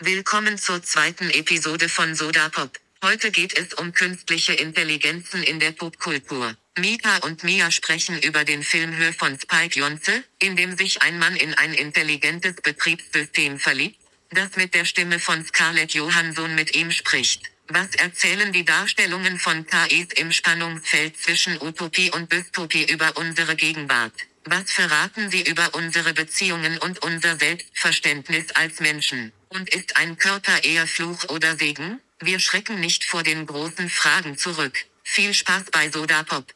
Willkommen zur zweiten Episode von Soda Pop. Heute geht es um künstliche Intelligenzen in der Popkultur. Mika und Mia sprechen über den Film Höhe von Spike Jonze, in dem sich ein Mann in ein intelligentes Betriebssystem verliebt, das mit der Stimme von Scarlett Johansson mit ihm spricht. Was erzählen die Darstellungen von KIs im Spannungsfeld zwischen Utopie und Dystopie über unsere Gegenwart? Was verraten sie über unsere Beziehungen und unser Selbstverständnis als Menschen? Und ist ein Körper eher Fluch oder Segen? Wir schrecken nicht vor den großen Fragen zurück. Viel Spaß bei Soda Pop.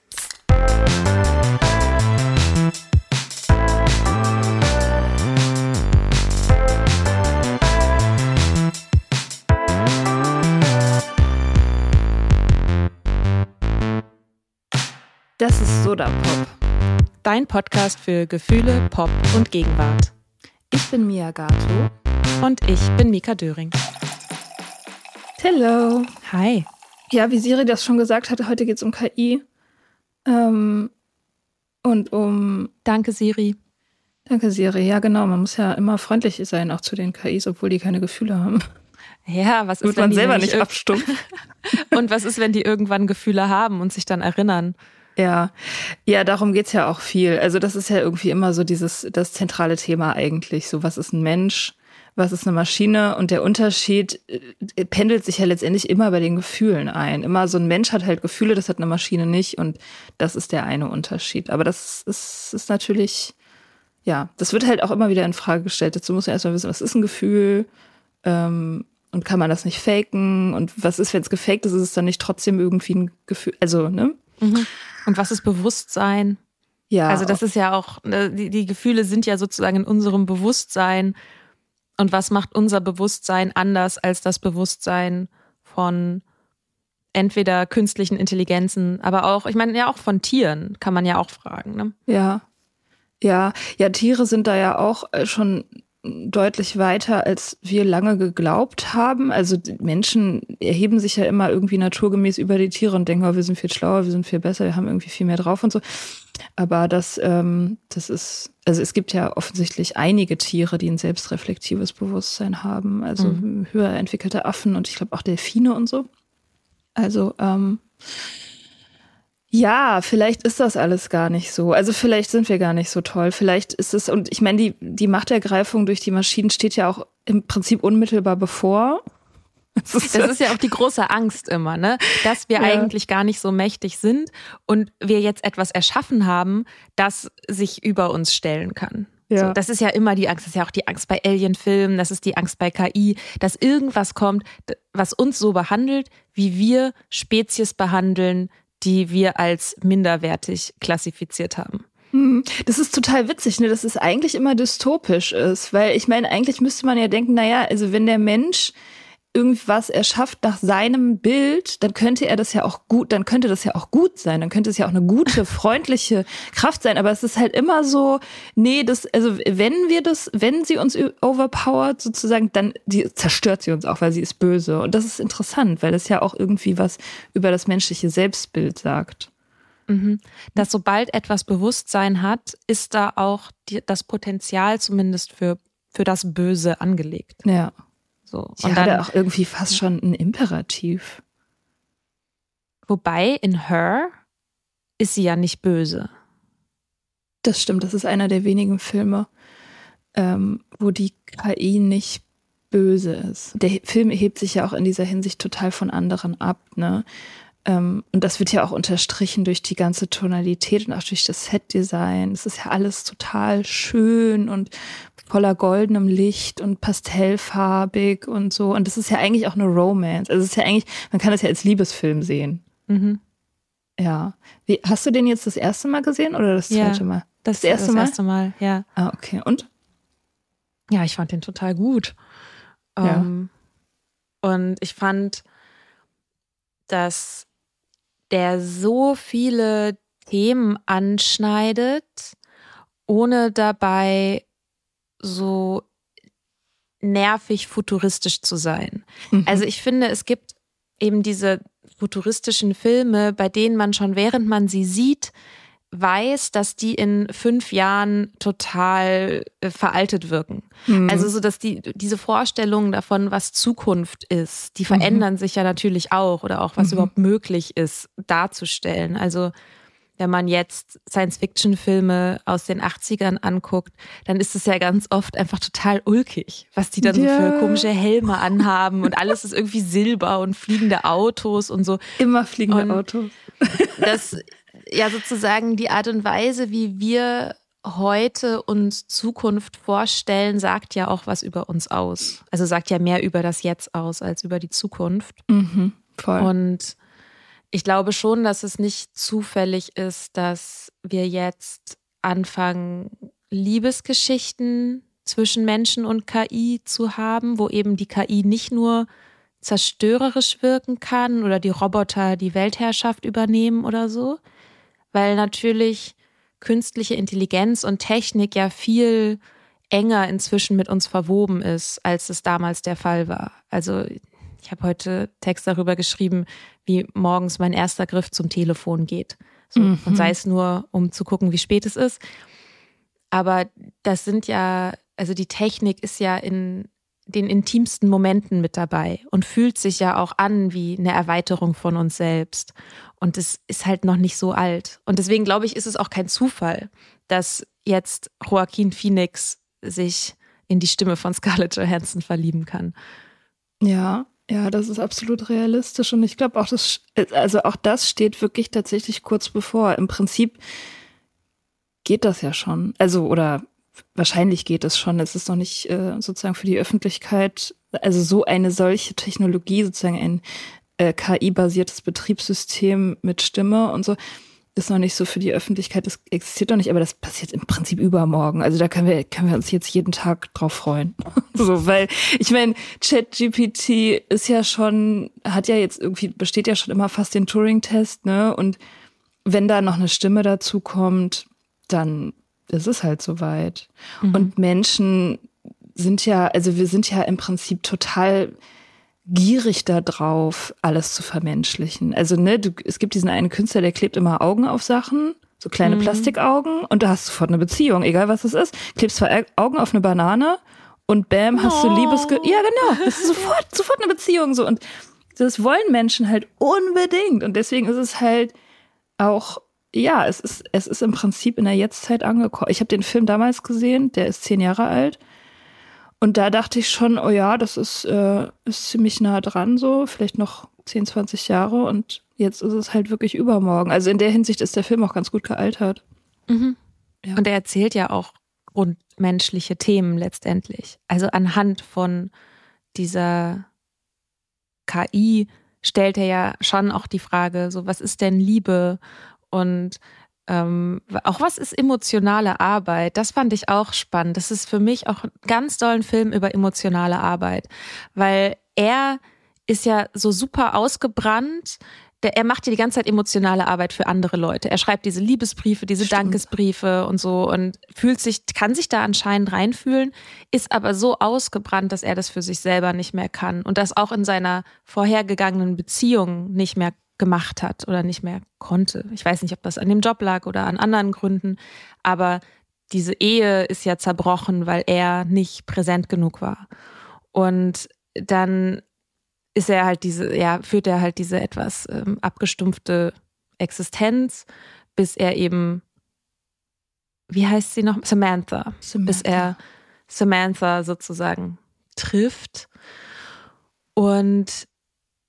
Das ist Soda Pop. Dein Podcast für Gefühle, Pop und Gegenwart. Ich bin Mia Gato. Und ich bin Mika Döring. Hello. Hi. Ja, wie Siri das schon gesagt hatte, heute geht es um KI. Ähm, und um. Danke, Siri. Danke, Siri. Ja, genau. Man muss ja immer freundlich sein, auch zu den KIs, obwohl die keine Gefühle haben. Ja, was ist, Wird wenn man die selber nicht abstumpfen. Und was ist, wenn die irgendwann Gefühle haben und sich dann erinnern? Ja, ja, darum geht's ja auch viel. Also das ist ja irgendwie immer so dieses das zentrale Thema eigentlich. So, was ist ein Mensch, was ist eine Maschine? Und der Unterschied äh, pendelt sich ja letztendlich immer bei den Gefühlen ein. Immer so ein Mensch hat halt Gefühle, das hat eine Maschine nicht. Und das ist der eine Unterschied. Aber das ist, ist natürlich, ja, das wird halt auch immer wieder in Frage gestellt. Dazu muss man erstmal wissen, was ist ein Gefühl? Ähm, und kann man das nicht faken? Und was ist, wenn es gefaked ist, ist es dann nicht trotzdem irgendwie ein Gefühl? Also, ne? Und was ist Bewusstsein? Ja. Also das ist ja auch, ne, die, die Gefühle sind ja sozusagen in unserem Bewusstsein. Und was macht unser Bewusstsein anders als das Bewusstsein von entweder künstlichen Intelligenzen, aber auch, ich meine ja auch von Tieren, kann man ja auch fragen. Ne? Ja. Ja, ja, Tiere sind da ja auch äh, schon deutlich weiter, als wir lange geglaubt haben. Also die Menschen erheben sich ja immer irgendwie naturgemäß über die Tiere und denken, oh, wir sind viel schlauer, wir sind viel besser, wir haben irgendwie viel mehr drauf und so. Aber das, ähm, das ist, also es gibt ja offensichtlich einige Tiere, die ein selbstreflektives Bewusstsein haben. Also Mhm. höher entwickelte Affen und ich glaube auch Delfine und so. Also, ähm, ja, vielleicht ist das alles gar nicht so. Also vielleicht sind wir gar nicht so toll. Vielleicht ist es, und ich meine, die, die Machtergreifung durch die Maschinen steht ja auch im Prinzip unmittelbar bevor. Das ist, Das ist ja auch die große Angst immer, ne? Dass wir Ja. eigentlich gar nicht so mächtig sind und wir jetzt etwas erschaffen haben, das sich über uns stellen kann. Ja. So, das ist ja immer die Angst. Das ist ja auch die Angst bei Alien-Filmen, das ist die Angst bei KI, dass irgendwas kommt, was uns so behandelt, wie wir Spezies behandeln, die wir als minderwertig klassifiziert haben. Hm, Das ist total witzig, ne? dass es eigentlich immer dystopisch ist, weil ich meine, eigentlich müsste man ja denken, naja, also wenn der Mensch irgendwas erschafft nach seinem Bild, dann könnte er das ja auch gut, dann könnte das ja auch gut sein, dann könnte es ja auch eine gute, freundliche Kraft sein, aber es ist halt immer so, nee, das, also wenn wir das, wenn sie uns overpowert sozusagen, dann die zerstört sie uns auch, weil sie ist böse. Und das ist interessant, weil das ja auch irgendwie was über das menschliche Selbstbild sagt. Mhm. Dass sobald etwas Bewusstsein hat, ist da auch die, das Potenzial zumindest für, für das Böse angelegt. Ja. So. Ja, Und dann, auch irgendwie fast schon ein Imperativ. wobei in Her ist sie ja nicht böse. Das stimmt, das ist einer der wenigen Filme, ähm, wo die KI nicht böse ist. Der Film hebt sich ja auch in dieser Hinsicht total von anderen ab, ne? Ähm, und das wird ja auch unterstrichen durch die ganze Tonalität und auch durch das Setdesign. Es ist ja alles total schön und voller goldenem Licht und pastellfarbig und so. Und das ist ja eigentlich auch eine Romance. Also es ist ja eigentlich, man kann das ja als Liebesfilm sehen. Mhm. Ja. Wie, hast du den jetzt das erste Mal gesehen oder das Ja. zweite Mal? Das, Das erste das Mal? erste Mal, ja. Ah, okay. Und? Ja, ich fand den total gut. Ja. Ähm, und ich fand, dass der so viele Themen anschneidet, ohne dabei so nervig futuristisch zu sein. Mhm. Also ich finde, es gibt eben diese futuristischen Filme, bei denen man schon während man sie sieht, weiß, dass die in fünf Jahren total äh, veraltet wirken. Mhm. Also so, dass die diese Vorstellungen davon, was Zukunft ist, die verändern sich ja natürlich auch oder auch was Mhm. überhaupt möglich ist, darzustellen. Also wenn man jetzt Science-Fiction-Filme aus den 80ern anguckt, dann ist es ja ganz oft einfach total ulkig, was die dann Ja. so für komische Helme anhaben und alles ist irgendwie Silber und fliegende Autos und so. Immer fliegende Und- Autos. Das ja sozusagen die Art und Weise, wie wir heute uns Zukunft vorstellen, sagt ja auch was über uns aus. Also sagt ja mehr über das Jetzt aus als über die Zukunft. Mhm. Voll. Und ich glaube schon, dass es nicht zufällig ist, dass wir jetzt anfangen, Liebesgeschichten zwischen Menschen und KI zu haben, wo eben die KI nicht nur zerstörerisch wirken kann oder die Roboter die Weltherrschaft übernehmen oder so, weil natürlich künstliche Intelligenz und Technik ja viel enger inzwischen mit uns verwoben ist, als es damals der Fall war. Also ich habe heute Text darüber geschrieben, wie morgens mein erster Griff zum Telefon geht. So, Mhm. Und sei es nur, um zu gucken, wie spät es ist. Aber das sind ja, also die Technik ist ja in den intimsten Momenten mit dabei und fühlt sich ja auch an wie eine Erweiterung von uns selbst. Und es ist halt noch nicht so alt. Und deswegen glaube ich, ist es auch kein Zufall, dass jetzt Joaquin Phoenix sich in die Stimme von Scarlett Johansson verlieben kann. Ja, ja, das ist absolut realistisch und ich glaube auch das, also auch das steht wirklich tatsächlich kurz bevor. Im Prinzip geht das ja schon. Also oder wahrscheinlich geht es schon. Es ist noch nicht äh, sozusagen für die Öffentlichkeit, also so eine solche Technologie, sozusagen ein äh, KI-basiertes Betriebssystem mit Stimme und so, ist noch nicht so für die Öffentlichkeit, das existiert noch nicht, aber das passiert im Prinzip übermorgen. Also da können wir, können wir uns jetzt jeden Tag drauf freuen. so, weil ich meine, ChatGPT ist ja schon, hat ja jetzt irgendwie, besteht ja schon immer fast den Turing-Test, ne? Und wenn da noch eine Stimme dazu kommt, dann ist es halt soweit. Und Menschen sind ja, also wir sind ja im Prinzip total gierig da drauf, alles zu vermenschlichen. Also, ne, du, es gibt diesen einen Künstler, der klebt immer Augen auf Sachen, so kleine Plastikaugen, und da hast du sofort eine Beziehung, egal was es ist. Klebst zwei Augen auf eine Banane und bam, hast du Liebesge... Ja, genau. Das ist sofort, sofort eine Beziehung, so. Und das wollen Menschen halt unbedingt. Und deswegen ist es halt auch, ja, es ist, es ist im Prinzip in der Jetztzeit angekommen. Ich habe den Film damals gesehen, der ist zehn Jahre alt. Und da dachte ich schon, oh ja, das ist, äh, ist ziemlich nah dran, so, vielleicht noch 10, 20 Jahre. Und jetzt ist es halt wirklich übermorgen. Also in der Hinsicht ist der Film auch ganz gut gealtert. Ja. Und er erzählt ja auch grundmenschliche Themen letztendlich. Also anhand von dieser KI stellt er ja schon auch die Frage, so was ist denn Liebe und ähm, auch was ist emotionale Arbeit? Das fand ich auch spannend. Das ist für mich auch ein ganz tollen Film über emotionale Arbeit, weil er ist ja so super ausgebrannt. Der, er macht ja die ganze Zeit emotionale Arbeit für andere Leute. Er schreibt diese Liebesbriefe, diese Stimmt. Dankesbriefe und so und fühlt sich, kann sich da anscheinend reinfühlen, ist aber so ausgebrannt, dass er das für sich selber nicht mehr kann und das auch in seiner vorhergegangenen Beziehung nicht mehr gemacht hat oder nicht mehr konnte. Ich weiß nicht, ob das an dem Job lag oder an anderen Gründen, aber diese Ehe ist ja zerbrochen, weil er nicht präsent genug war. Und dann ist er halt diese, ja, führt er halt diese etwas ähm, abgestumpfte Existenz, bis er eben, wie heißt sie noch? Samantha. Samantha. Bis er Samantha sozusagen trifft. Und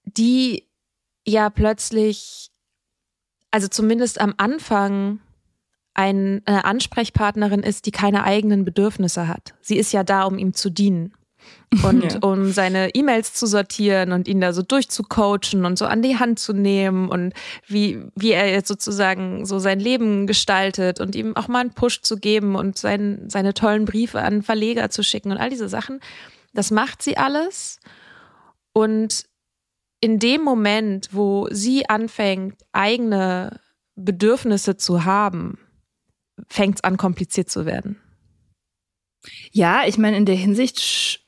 die ja plötzlich, also zumindest am Anfang, ein, eine Ansprechpartnerin ist, die keine eigenen Bedürfnisse hat. Sie ist ja da, um ihm zu dienen und Ja. um seine E-Mails zu sortieren und ihn da so durchzucoachen und so an die Hand zu nehmen und wie, wie er jetzt sozusagen so sein Leben gestaltet und ihm auch mal einen Push zu geben und sein, seine tollen Briefe an Verleger zu schicken und all diese Sachen. Das macht sie alles. Und in dem Moment, wo sie anfängt, eigene Bedürfnisse zu haben, fängt es an, kompliziert zu werden. Ja, ich meine, in der Hinsicht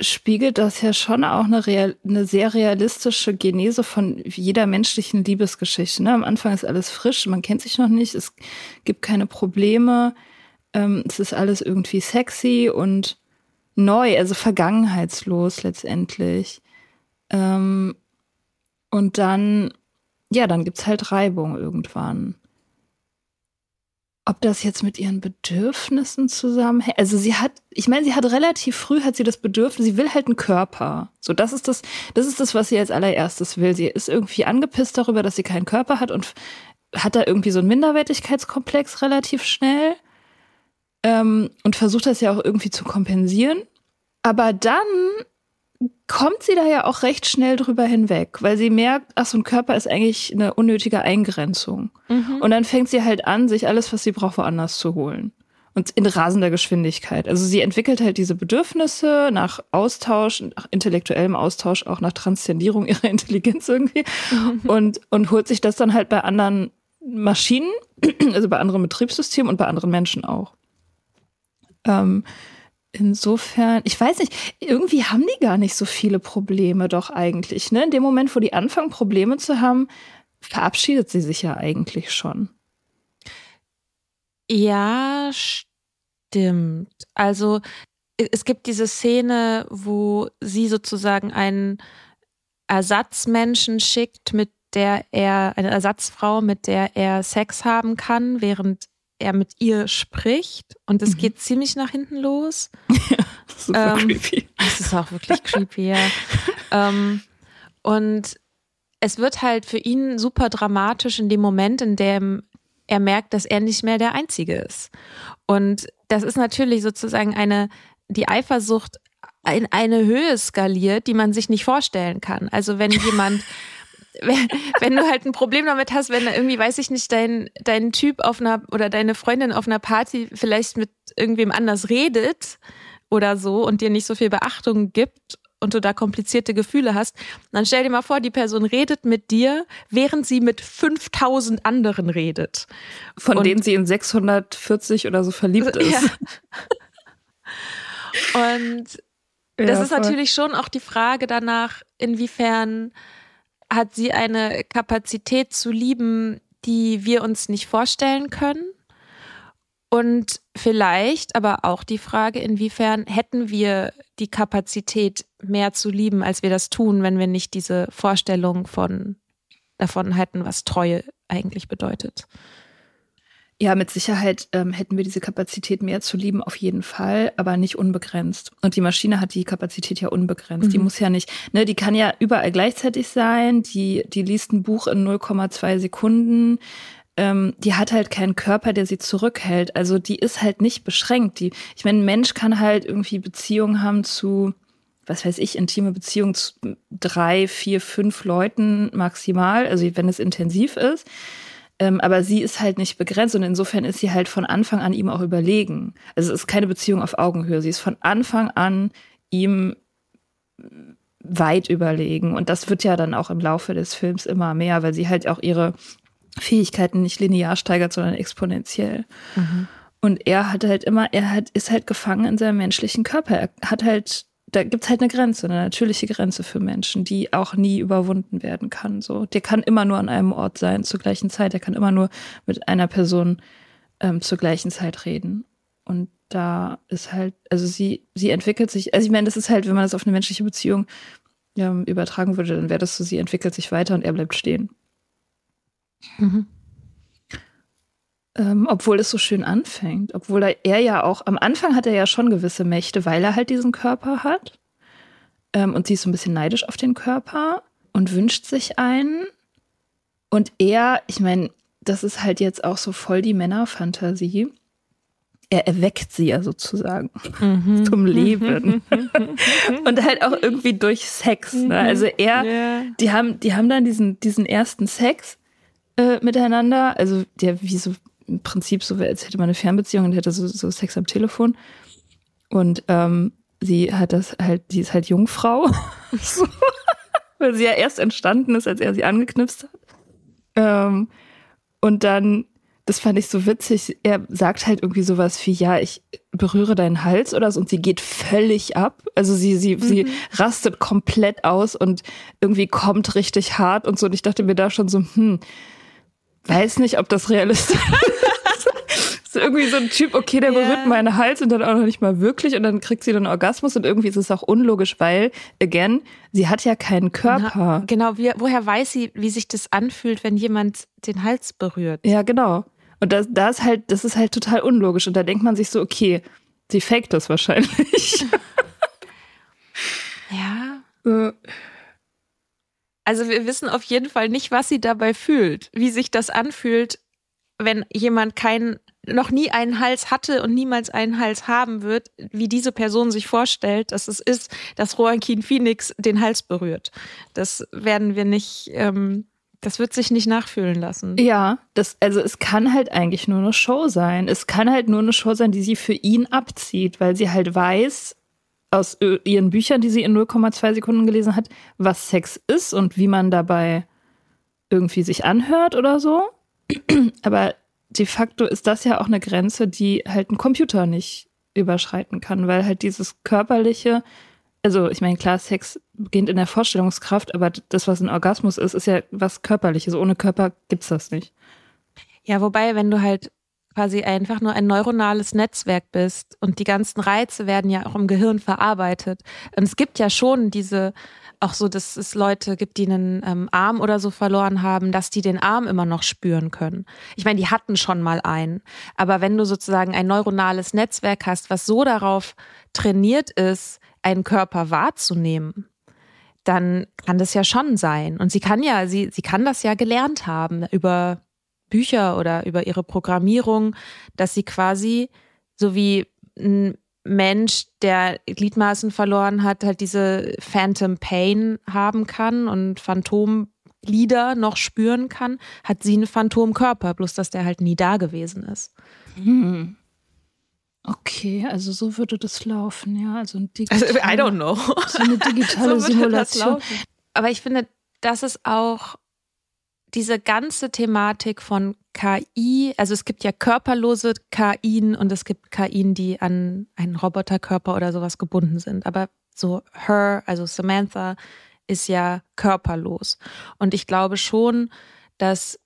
spiegelt das ja schon auch eine, real, eine sehr realistische Genese von jeder menschlichen Liebesgeschichte. Ne? Am Anfang ist alles frisch, man kennt sich noch nicht, es gibt keine Probleme, ähm, es ist alles irgendwie sexy und neu, also vergangenheitslos letztendlich. Ähm, und dann, ja, dann gibt's halt Reibung irgendwann. Ob das jetzt mit ihren Bedürfnissen zusammenhängt? Also sie hat, ich meine, sie hat relativ früh hat sie das Bedürfnis, sie will halt einen Körper. So, das ist das, das ist das, was sie als allererstes will. Sie ist irgendwie angepisst darüber, dass sie keinen Körper hat und hat da irgendwie so einen Minderwertigkeitskomplex relativ schnell ähm, und versucht das ja auch irgendwie zu kompensieren. Aber dann kommt sie da ja auch recht schnell drüber hinweg, weil sie merkt, ach, so ein Körper ist eigentlich eine unnötige Eingrenzung. Und dann fängt sie halt an, sich alles, was sie braucht, woanders zu holen. Und in rasender Geschwindigkeit. Also sie entwickelt halt diese Bedürfnisse nach Austausch, nach intellektuellem Austausch, auch nach Transzendierung ihrer Intelligenz irgendwie. Und, und holt sich das dann halt bei anderen Maschinen, also bei anderen Betriebssystemen und bei anderen Menschen auch. Ähm, insofern, ich weiß nicht, irgendwie haben die gar nicht so viele Probleme doch eigentlich. Ne? In dem Moment, wo die anfangen, Probleme zu haben, verabschiedet sie sich ja eigentlich schon. Ja, stimmt. Also es gibt diese Szene, wo sie sozusagen einen Ersatzmenschen schickt, mit der er, eine Ersatzfrau, mit der er Sex haben kann, während er mit ihr spricht. Und es geht ziemlich nach hinten los. Super Ähm, creepy. Das ist auch wirklich creepy, ja. ähm, und es wird halt für ihn super dramatisch in dem Moment, in dem er merkt, dass er nicht mehr der Einzige ist. Und das ist natürlich sozusagen eine, die Eifersucht in eine Höhe skaliert, die man sich nicht vorstellen kann. Also wenn jemand, wenn, wenn du halt ein Problem damit hast, wenn da irgendwie, weiß ich nicht, dein, dein Typ auf einer oder deine Freundin auf einer Party vielleicht mit irgendwem anders redet oder so und dir nicht so viel Beachtung gibt und du da komplizierte Gefühle hast, dann stell dir mal vor, die Person redet mit dir, während sie mit 5000 anderen redet. Von Und- denen sie in 640 oder so verliebt ist. Ja. Und das Ja, ist natürlich schon auch die Frage danach, inwiefern hat sie eine Kapazität zu lieben, die wir uns nicht vorstellen können. Und vielleicht aber auch die Frage, inwiefern hätten wir die Kapazität, mehr zu lieben, als wir das tun, wenn wir nicht diese Vorstellung von davon hätten, was Treue eigentlich bedeutet. Ja, mit Sicherheit ähm, hätten wir diese Kapazität mehr zu lieben, auf jeden Fall, aber nicht unbegrenzt. Und die Maschine hat die Kapazität ja unbegrenzt. Die muss ja nicht, ne, die kann ja überall gleichzeitig sein, die, die liest ein Buch in 0,2 Sekunden. Ähm, die hat halt keinen Körper, der sie zurückhält. Also die ist halt nicht beschränkt. Die, ich meine, ein Mensch kann halt irgendwie Beziehungen haben zu, was weiß ich, intime Beziehungen zu drei, vier, fünf Leuten maximal, also wenn es intensiv ist. Ähm, aber sie ist halt nicht begrenzt und insofern ist sie halt von Anfang an ihm auch überlegen. Also es ist keine Beziehung auf Augenhöhe. Sie ist von Anfang an ihm weit überlegen. Und das wird ja dann auch im Laufe des Films immer mehr, weil sie halt auch ihre Fähigkeiten nicht linear steigert, sondern exponentiell. Mhm. Und er hat halt immer, er hat, ist halt gefangen in seinem menschlichen Körper. Er hat halt, da gibt's halt eine Grenze, eine natürliche Grenze für Menschen, die auch nie überwunden werden kann. So, der kann immer nur an einem Ort sein zur gleichen Zeit. Er kann immer nur mit einer Person ähm, zur gleichen Zeit reden. Und da ist halt, also sie, sie entwickelt sich, also ich meine, das ist halt, wenn man das auf eine menschliche Beziehung ähm, übertragen würde, dann wäre das so, sie entwickelt sich weiter und er bleibt stehen. Mhm. Ähm, obwohl es so schön anfängt. Obwohl er, er, ja auch, am Anfang hat er ja schon gewisse Mächte, weil er halt diesen Körper hat. Ähm, und sie ist so ein bisschen neidisch auf den Körper und wünscht sich einen. Und er, ich meine, das ist halt jetzt auch so voll die Männerfantasie er erweckt sie ja sozusagen mhm. zum Leben. und halt auch irgendwie durch Sex. Ne? Mhm. Also er, yeah. die haben, die haben dann diesen, diesen ersten Sex äh, miteinander. Also der wie so im Prinzip so, als hätte man eine Fernbeziehung und hätte so, so Sex am Telefon. Und ähm, sie hat das halt, sie ist halt Jungfrau. so, weil sie ja erst entstanden ist, als er sie angeknipst hat. Ähm, und dann das fand ich so witzig. Er sagt halt irgendwie sowas wie, ja, ich berühre deinen Hals oder so und sie geht völlig ab. Also sie, sie, mhm. sie rastet komplett aus und irgendwie kommt richtig hart und so. Und ich dachte mir da schon so, hm, weiß nicht, ob das realistisch ist. irgendwie so ein Typ, okay, der berührt yeah. meinen Hals und dann auch noch nicht mal wirklich und dann kriegt sie dann Orgasmus und irgendwie ist es auch unlogisch, weil, again, sie hat ja keinen Körper. Na, genau, wie, woher weiß sie, wie sich das anfühlt, wenn jemand den Hals berührt? Ja, genau. Und das, das ist halt, das ist halt total unlogisch. Und da denkt man sich so, okay, sie faked das wahrscheinlich. ja. Also wir wissen auf jeden Fall nicht, was sie dabei fühlt, wie sich das anfühlt, wenn jemand keinen, noch nie einen Hals hatte und niemals einen Hals haben wird, wie diese Person sich vorstellt, dass es ist, dass Joaquin Phoenix den Hals berührt. Das werden wir nicht ähm, das wird sich nicht nachfühlen lassen. Ja, das, also es kann halt eigentlich nur eine Show sein. Es kann halt nur eine Show sein, die sie für ihn abzieht, weil sie halt weiß, aus ihren Büchern, die sie in 0,2 Sekunden gelesen hat, was Sex ist und wie man dabei irgendwie sich anhört oder so. Aber de facto ist das ja auch eine Grenze, die halt ein Computer nicht überschreiten kann, weil halt dieses körperliche also ich meine, klar, Sex beginnt in der Vorstellungskraft, aber das, was ein Orgasmus ist, ist ja was Körperliches. Ohne Körper gibt's das nicht. Ja, wobei, wenn du halt quasi einfach nur ein neuronales Netzwerk bist und die ganzen Reize werden ja auch im Gehirn verarbeitet. Und es gibt ja schon diese, auch so, dass es Leute gibt, die einen ähm, Arm oder so verloren haben, dass die den Arm immer noch spüren können. Ich meine, die hatten schon mal einen. Aber wenn du sozusagen ein neuronales Netzwerk hast, was so darauf trainiert ist, einen Körper wahrzunehmen, dann kann das ja schon sein. Und sie kann ja, sie, sie kann das ja gelernt haben über Bücher oder über ihre Programmierung, dass sie quasi so wie ein Mensch, der Gliedmaßen verloren hat, halt diese Phantom Pain haben kann und Phantomlieder noch spüren kann, hat sie einen Phantomkörper, bloß dass der halt nie da gewesen ist. Hm. Okay, also so würde das laufen, ja. Also, ein also I don't know. So eine digitale so Simulation. Aber ich finde, das ist auch diese ganze Thematik von KI, also es gibt ja körperlose KIen und es gibt KIen, die an einen Roboterkörper oder sowas gebunden sind. Aber so Her, also Samantha, ist ja körperlos. Und ich glaube schon, dass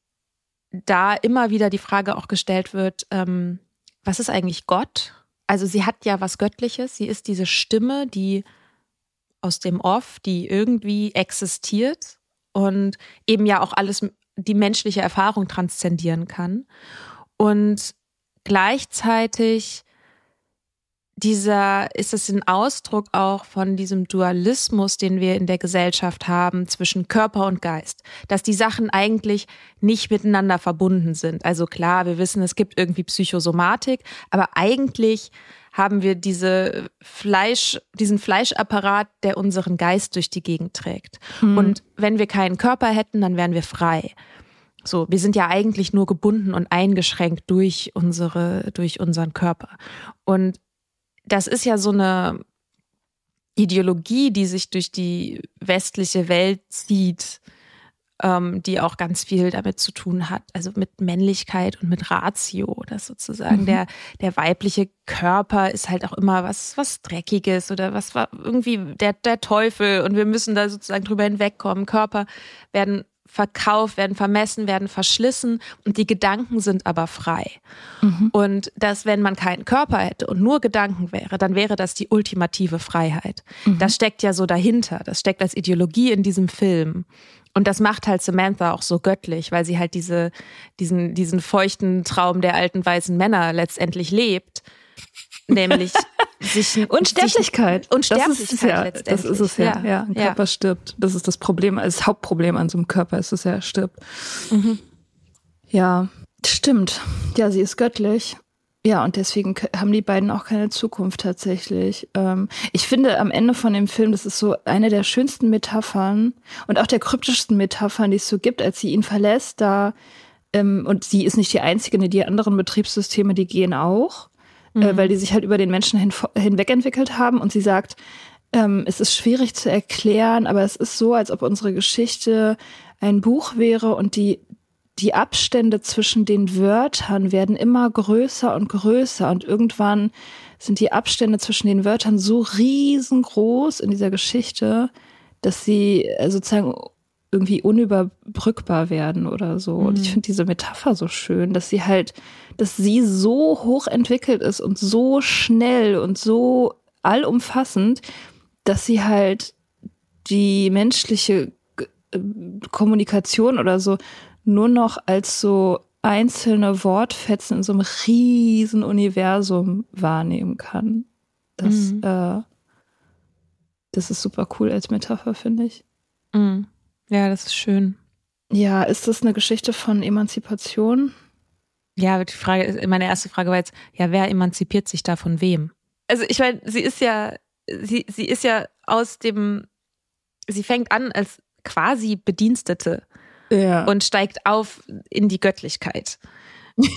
da immer wieder die Frage auch gestellt wird, ähm, was ist eigentlich Gott? Also sie hat ja was Göttliches, sie ist diese Stimme, die aus dem Off, die irgendwie existiert und eben ja auch alles die menschliche Erfahrung transzendieren kann. Und gleichzeitig dieser, ist es ein Ausdruck auch von diesem Dualismus, den wir in der Gesellschaft haben zwischen Körper und Geist, dass die Sachen eigentlich nicht miteinander verbunden sind. Also klar, wir wissen, es gibt irgendwie Psychosomatik, aber eigentlich haben wir diese Fleisch, diesen Fleischapparat, der unseren Geist durch die Gegend trägt. Mhm. Und wenn wir keinen Körper hätten, dann wären wir frei. So, wir sind ja eigentlich nur gebunden und eingeschränkt durch unsere, durch unseren Körper. Und das ist ja so eine, Ideologie, die sich durch die westliche Welt zieht, ähm, die auch ganz viel damit zu tun hat, also mit Männlichkeit und mit Ratio, dass sozusagen mhm. der, der weibliche Körper ist halt auch immer was, was Dreckiges oder was war irgendwie der, der Teufel und wir müssen da sozusagen drüber hinwegkommen. Körper werden verkauft, werden vermessen, werden verschlissen und die Gedanken sind aber frei. Mhm. Und dass, wenn man keinen Körper hätte und nur Gedanken wäre, dann wäre das die ultimative Freiheit. Mhm. Das steckt ja so dahinter. Das steckt als Ideologie in diesem Film. Und das macht halt Samantha auch so göttlich, weil sie halt diese, diesen, diesen feuchten Traum der alten weißen Männer letztendlich lebt. Nämlich sich. Unsterblichkeit. Sich, Unsterblichkeit das ist ja, letztendlich. Das ist es ja. ja. ja ein Körper ja. stirbt. Das ist das Problem, das Hauptproblem an so einem Körper ist, dass er stirbt. Mhm. Ja, stimmt. Ja, sie ist göttlich. Ja, und deswegen haben die beiden auch keine Zukunft tatsächlich. Ähm, ich finde am Ende von dem Film, das ist so eine der schönsten Metaphern und auch der kryptischsten Metaphern, die es so gibt, als sie ihn verlässt, da, ähm, und sie ist nicht die einzige, die anderen Betriebssysteme, die gehen auch, äh, mhm. äh, weil die sich halt über den Menschen hin, hinweg entwickelt haben und sie sagt, ähm, es ist schwierig zu erklären, aber es ist so, als ob unsere Geschichte ein Buch wäre und die die Abstände zwischen den Wörtern werden immer größer und größer und irgendwann sind die Abstände zwischen den Wörtern so riesengroß in dieser Geschichte, dass sie äh, sozusagen irgendwie unüberbrückbar werden oder so. Mhm. Und ich mhm. finde diese Metapher so schön, dass sie halt, dass sie so hoch entwickelt ist und so schnell und so allumfassend, dass sie halt die menschliche äh, Kommunikation oder so nur noch als so einzelne Wortfetzen in so einem riesen Universum wahrnehmen kann. Das, mhm. äh, das ist super cool als Metapher, finde ich. Mhm. Ja, das ist schön. Ja, ist das eine Geschichte von Emanzipation? Ja, die Frage, meine erste Frage war jetzt, ja, wer emanzipiert sich da von wem? Also ich meine, sie ist ja, sie, sie ist ja aus dem, sie fängt an als quasi Bedienstete ja. und steigt auf in die Göttlichkeit.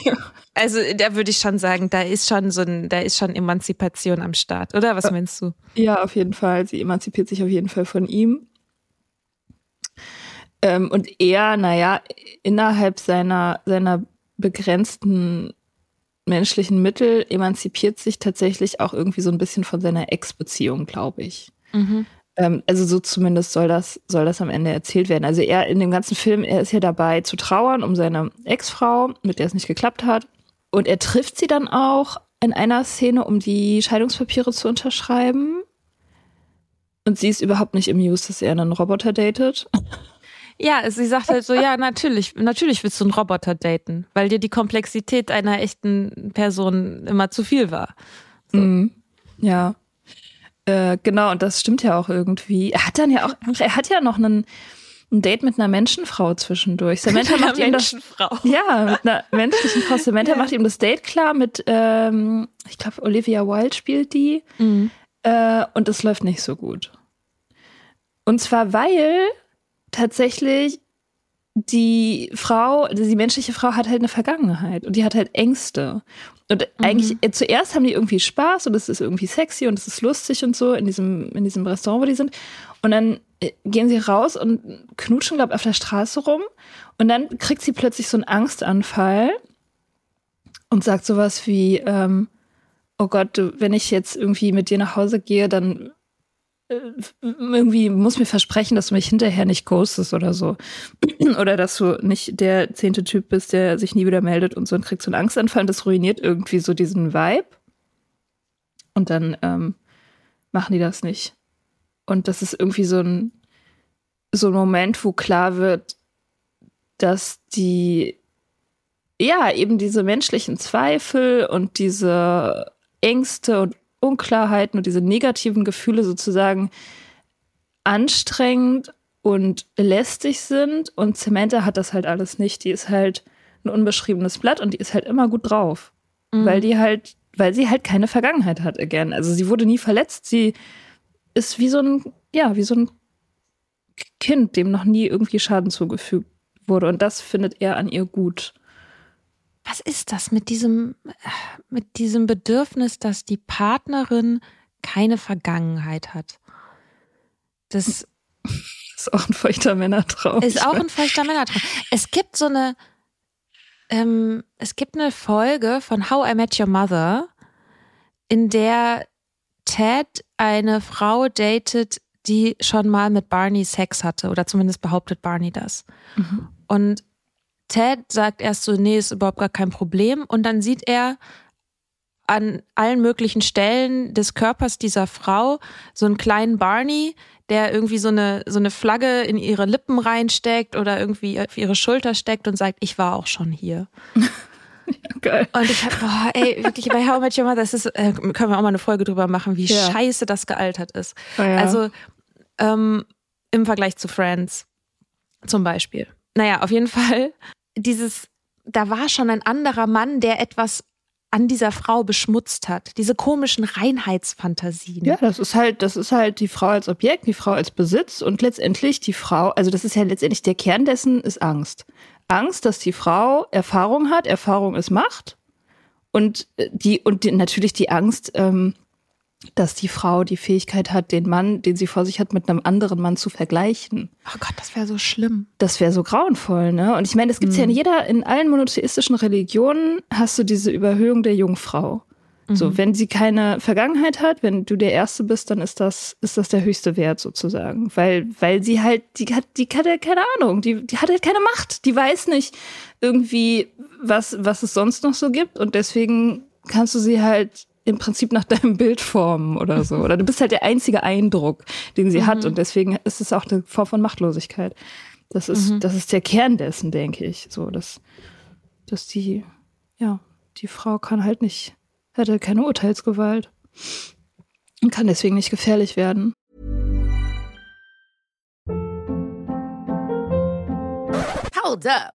Ja. Also da würde ich schon sagen, da ist schon so ein, da ist schon Emanzipation am Start, oder? Was meinst du? Ja, auf jeden Fall. Sie emanzipiert sich auf jeden Fall von ihm. Ähm, und er, naja, innerhalb seiner, seiner begrenzten menschlichen Mittel emanzipiert sich tatsächlich auch irgendwie so ein bisschen von seiner Ex-Beziehung, glaube ich. Mhm. Ähm, also so zumindest soll das, soll das am Ende erzählt werden. Also er in dem ganzen Film, er ist ja dabei zu trauern um seine Ex-Frau, mit der es nicht geklappt hat. Und er trifft sie dann auch in einer Szene, um die Scheidungspapiere zu unterschreiben. Und sie ist überhaupt nicht amused, dass er einen Roboter datet. Ja, sie sagt halt so, ja, natürlich, natürlich willst du einen Roboter daten, weil dir die Komplexität einer echten Person immer zu viel war. So. Mhm. Ja. Äh, genau, und das stimmt ja auch irgendwie. Er hat dann ja auch, er hat ja noch einen, ein Date mit einer Menschenfrau zwischendurch. Samantha macht ihm das. Ja, mit einer menschlichen Frau. Samantha ja. macht ihm das Date klar mit, ähm, ich glaube, Olivia Wilde spielt die. Mhm. Äh, und es läuft nicht so gut. Und zwar, weil tatsächlich die Frau, die menschliche Frau hat halt eine Vergangenheit und die hat halt Ängste. Und mhm. eigentlich, äh, zuerst haben die irgendwie Spaß und es ist irgendwie sexy und es ist lustig und so in diesem, in diesem Restaurant, wo die sind. Und dann äh, gehen sie raus und knutschen, glaube ich, auf der Straße rum. Und dann kriegt sie plötzlich so einen Angstanfall und sagt sowas wie, ähm, oh Gott, wenn ich jetzt irgendwie mit dir nach Hause gehe, dann irgendwie muss mir versprechen, dass du mich hinterher nicht ghostest oder so. oder dass du nicht der zehnte Typ bist, der sich nie wieder meldet und so und kriegt so einen Angstanfall. Und das ruiniert irgendwie so diesen Vibe. Und dann ähm, machen die das nicht. Und das ist irgendwie so ein, so ein Moment, wo klar wird, dass die, ja, eben diese menschlichen Zweifel und diese Ängste und Unklarheiten und diese negativen Gefühle sozusagen anstrengend und lästig sind. Und Samantha hat das halt alles nicht. Die ist halt ein unbeschriebenes Blatt und die ist halt immer gut drauf. Mhm. Weil die halt, weil sie halt keine Vergangenheit hat, again. Also sie wurde nie verletzt. Sie ist wie so ein, ja, wie so ein Kind, dem noch nie irgendwie Schaden zugefügt wurde. Und das findet er an ihr gut was ist das mit diesem, mit diesem Bedürfnis, dass die Partnerin keine Vergangenheit hat? Das ist auch ein feuchter Männertraum. Ist auch ein feuchter Männertraum. Es gibt so eine, ähm, es gibt eine Folge von How I Met Your Mother, in der Ted eine Frau datet, die schon mal mit Barney Sex hatte oder zumindest behauptet Barney das. Mhm. Und Ted sagt erst so, nee, ist überhaupt gar kein Problem. Und dann sieht er an allen möglichen Stellen des Körpers dieser Frau so einen kleinen Barney, der irgendwie so eine, so eine Flagge in ihre Lippen reinsteckt oder irgendwie auf ihre Schulter steckt und sagt, ich war auch schon hier. Geil. Und ich hab, boah, ey, wirklich bei How Much Your Mother, das ist, äh, können wir auch mal eine Folge drüber machen, wie ja. scheiße das gealtert ist. Oh ja. Also ähm, im Vergleich zu Friends zum Beispiel. Naja, auf jeden Fall, dieses, da war schon ein anderer Mann, der etwas an dieser Frau beschmutzt hat. Diese komischen Reinheitsfantasien. Ja, das ist halt, das ist halt die Frau als Objekt, die Frau als Besitz und letztendlich die Frau, also das ist ja letztendlich der Kern dessen ist Angst. Angst, dass die Frau Erfahrung hat, Erfahrung ist Macht und äh, die und die, natürlich die Angst, ähm, dass die Frau die Fähigkeit hat, den Mann, den sie vor sich hat, mit einem anderen Mann zu vergleichen. Oh Gott, das wäre so schlimm. Das wäre so grauenvoll, ne? Und ich meine, es gibt mhm. ja in jeder, in allen monotheistischen Religionen hast du diese Überhöhung der Jungfrau. Mhm. So, wenn sie keine Vergangenheit hat, wenn du der Erste bist, dann ist das, ist das der höchste Wert sozusagen. Weil, weil sie halt, die hat, die hat halt keine Ahnung, die, die hat halt keine Macht. Die weiß nicht irgendwie, was, was es sonst noch so gibt. Und deswegen kannst du sie halt im Prinzip nach deinem Bild formen oder so. Oder du bist halt der einzige Eindruck, den sie mhm. hat. Und deswegen ist es auch eine Form von Machtlosigkeit. Das ist, mhm. das ist der Kern dessen, denke ich. So, dass, dass die, ja, die Frau kann halt nicht, hat halt keine Urteilsgewalt. Und kann deswegen nicht gefährlich werden. Hold up.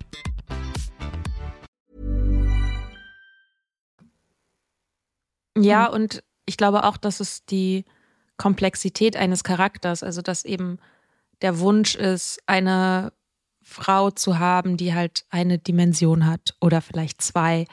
Ja, mhm. und ich glaube auch, dass es die Komplexität eines Charakters, also dass eben der Wunsch ist, eine Frau zu haben, die halt eine Dimension hat oder vielleicht zwei.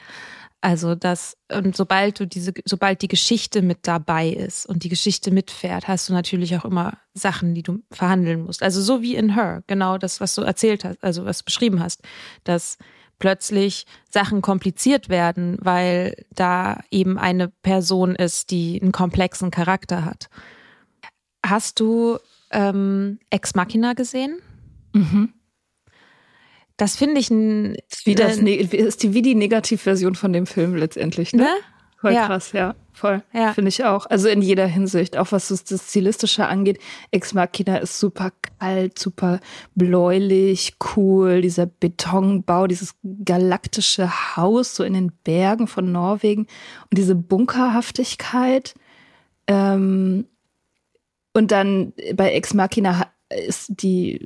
Also dass und sobald du diese, sobald die Geschichte mit dabei ist und die Geschichte mitfährt, hast du natürlich auch immer Sachen, die du verhandeln musst. Also so wie in Her, genau das, was du erzählt hast, also was du beschrieben hast, dass plötzlich Sachen kompliziert werden, weil da eben eine Person ist, die einen komplexen Charakter hat. Hast du ähm, Ex Machina gesehen? Mhm. Das finde ich ein. Wie das äh, ist die, wie die Negativversion von dem Film letztendlich, ne? ne? Voll ja. krass, ja, voll. Ja. Finde ich auch. Also in jeder Hinsicht, auch was das, Stilistische angeht. Ex Machina ist super kalt, super bläulich, cool. Dieser Betonbau, dieses galaktische Haus so in den Bergen von Norwegen und diese Bunkerhaftigkeit. Ähm, und dann bei Ex Machina ist die,